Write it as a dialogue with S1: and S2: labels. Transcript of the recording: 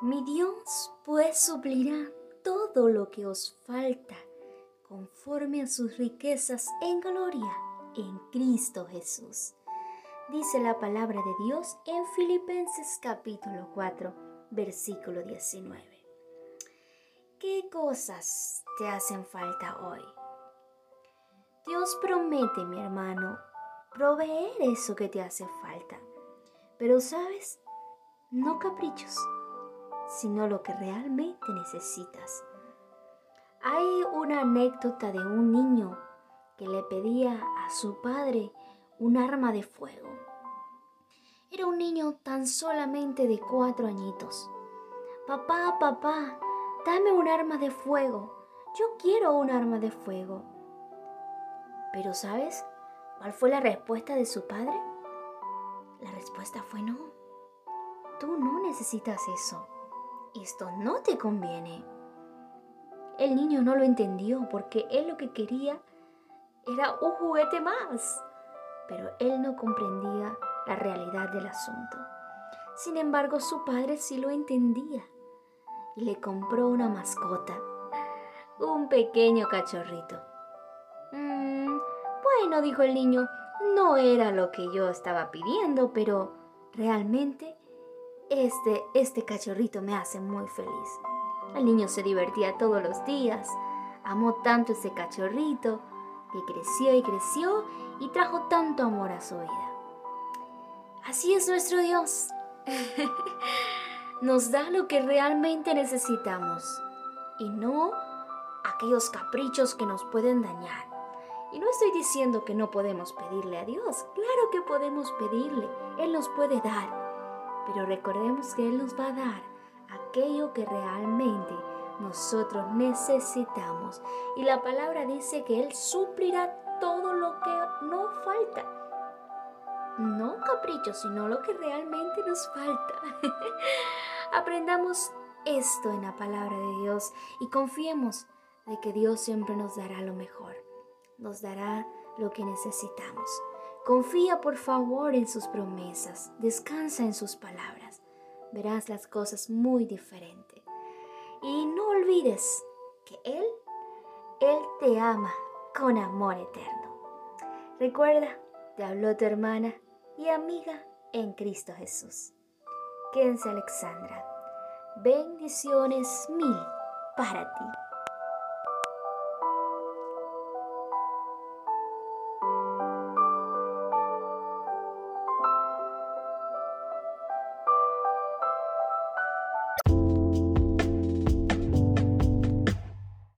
S1: Mi Dios pues suplirá todo lo que os falta conforme a sus riquezas en gloria en Cristo Jesús. Dice la palabra de Dios en Filipenses capítulo 4, versículo 19. ¿Qué cosas te hacen falta hoy? Dios promete, mi hermano, proveer eso que te hace falta. Pero sabes, no caprichos, sino lo que realmente necesitas. Hay una anécdota de un niño que le pedía a su padre un arma de fuego. Era un niño tan solamente de cuatro añitos. Papá, papá, dame un arma de fuego. Yo quiero un arma de fuego. Pero ¿sabes cuál fue la respuesta de su padre? La respuesta fue no. Tú no necesitas eso. Esto no te conviene. El niño no lo entendió porque él lo que quería era un juguete más. Pero él no comprendía la realidad del asunto. Sin embargo, su padre sí lo entendía y le compró una mascota, un pequeño cachorrito. Mm, bueno, dijo el niño, no era lo que yo estaba pidiendo, pero realmente este, este cachorrito me hace muy feliz. El niño se divertía todos los días, amó tanto ese cachorrito que creció y creció y trajo tanto amor a su vida. Así es nuestro Dios. Nos da lo que realmente necesitamos y no aquellos caprichos que nos pueden dañar. Y no estoy diciendo que no podemos pedirle a Dios. Claro que podemos pedirle. Él nos puede dar. Pero recordemos que Él nos va a dar aquello que realmente nosotros necesitamos. Y la palabra dice que Él suplirá todo lo que no falta. No capricho, sino lo que realmente nos falta. Aprendamos esto en la palabra de Dios y confiemos de que Dios siempre nos dará lo mejor nos dará lo que necesitamos. Confía por favor en sus promesas, descansa en sus palabras, verás las cosas muy diferentes. Y no olvides que Él, Él te ama con amor eterno. Recuerda, te habló tu hermana y amiga en Cristo Jesús. Quédense Alexandra. Bendiciones mil para ti.